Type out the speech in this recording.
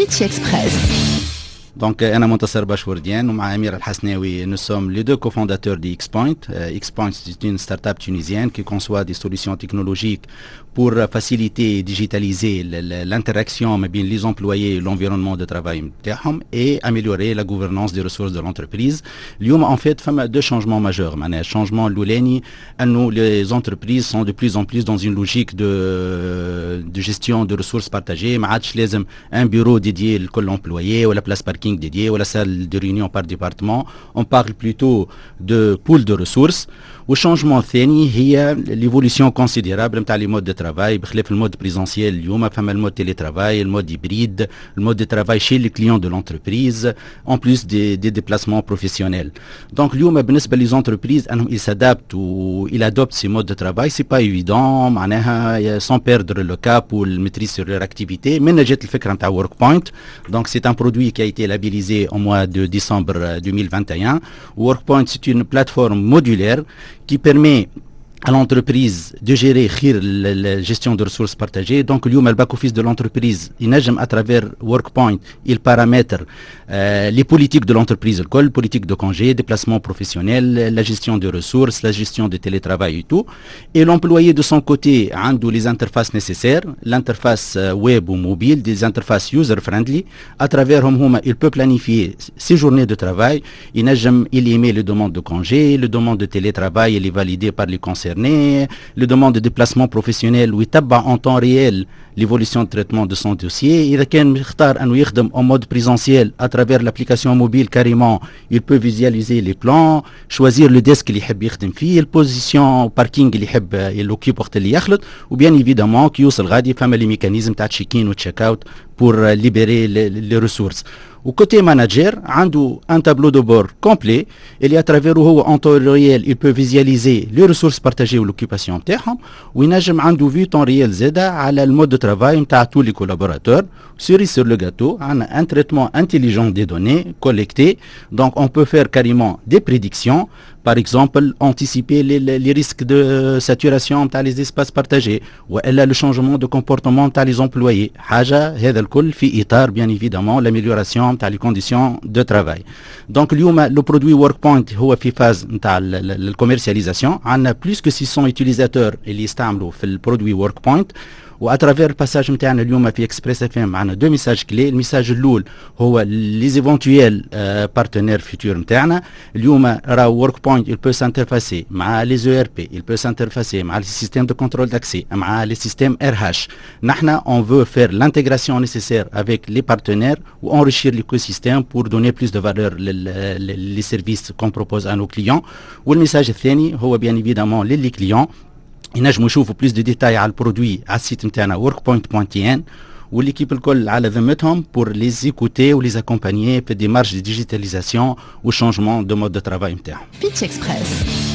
Pitch Express. Donc, euh, Anna Montasser Bachouardian, et Amir Al-Hasnaoui, nous sommes les deux cofondateurs d'XPoint. Euh, XPoint, c'est une start-up tunisienne qui conçoit des solutions technologiques pour faciliter et digitaliser l'interaction entre les employés et l'environnement de travail et améliorer la gouvernance des ressources de l'entreprise. L'IOM, en fait, fait deux changements majeurs. Un changement l'ouleni, nous, les entreprises sont de plus en plus dans une logique de, gestion de ressources partagées. Un bureau dédié à l'employé ou à la place parking meetings dédiés ou la salle de réunion par département. On parle plutôt de pool de ressources والشونجمون الثاني هي ليفوليسيون كونسيديرابل نتاع لي مود دو ترافاي بخلاف المود بريزونسيال اليوم فما المود تيلي ترافاي المود هيبريد المود دو ترافاي شي لي كليون دو لونتربريز اون بلوس دي دي ديبلاسمون بروفيسيونيل دونك اليوم بالنسبه لي زونتربريز انهم يسادابت و il adopte ces modes de travail c'est pas évident معناها sans perdre le cap ou le maîtrise sur leur activité من جات الفكره نتاع ورك بوينت donc c'est un produit qui a été labellisé au mois de décembre 2021 WorkPoint c'est une plateforme modulaire qui permet à l'entreprise de gérer la gestion de ressources partagées. Donc, le back-office de l'entreprise, il à travers WorkPoint, il paramètre euh, les politiques de l'entreprise, le politique de congé, déplacement professionnel, la gestion de ressources, la gestion de télétravail et tout. Et l'employé de son côté a les interfaces nécessaires, l'interface euh, web ou mobile, des interfaces user-friendly. À travers hum, il peut planifier ses journées de travail. Il, il émet les demandes de congé, les demandes de télétravail, il est validé par les conseils le demande de déplacement professionnel ou en temps réel l'évolution de traitement de son dossier. Il كان مختار انه يخدم en mode présentiel à travers l'application mobile carrément, il peut visualiser les plans, choisir le desk اللي يحب يخدم فيه, البوزيسيون باركينغ اللي يحب يلوكيب وقت اللي يخلط, ou bien évidemment كي يوصل غادي فما لي ميكانيزم تاع تشيكين وتشيك اوت pour libérer les, les ressources. Au côté manager, un tableau de bord complet, et à travers où en temps réel, il peut visualiser les ressources partagées ou l'occupation ou il a vu temps réel Z à le mode de travail de tous les collaborateurs, sur le gâteau, un traitement intelligent des données collectées, donc on peut faire carrément des prédictions, par exemple anticiper les, les risques de saturation dans les espaces partagés, ou le changement de comportement dans les employés. حاجة هذا الكل في إطار bien évidemment l'amélioration نتاع les conditions de travail. Donc اليوم le produit WorkPoint هو في phase نتاع الكوميرسياليزاسيون عندنا plus que 600 utilisateurs اللي يستعملوا في البرودوي WorkPoint و اترافير الباساج نتاعنا اليوم في اكسبريس اف ام عندنا دو ميساج كلي الميساج الاول هو لي زيفونتويال بارتنير فيتور نتاعنا اليوم راه ورك بوينت il peut s'interfacer مع لي زو ار بي il peut s'interfacer مع لي سيستيم دو كنترول داكسي مع لي سيستيم ار هاش نحن on veut faire l'intégration nécessaire avec les partenaires ou enrichir l'écosystème pour donner plus de valeur les services qu'on propose à nos clients والميساج الثاني هو bien évidemment للي clients ينجموا يشوفوا بليس دو ديتاي على البرودوي على السيت نتاعنا workpoint.tn والليكيب الكل على ذمتهم بور لي زيكوتي ولي اكومبانيي في ديمارش دي ديجيتاليزاسيون والشونجمون دو مود دو ترافاي نتاعهم. بيتش اكسبريس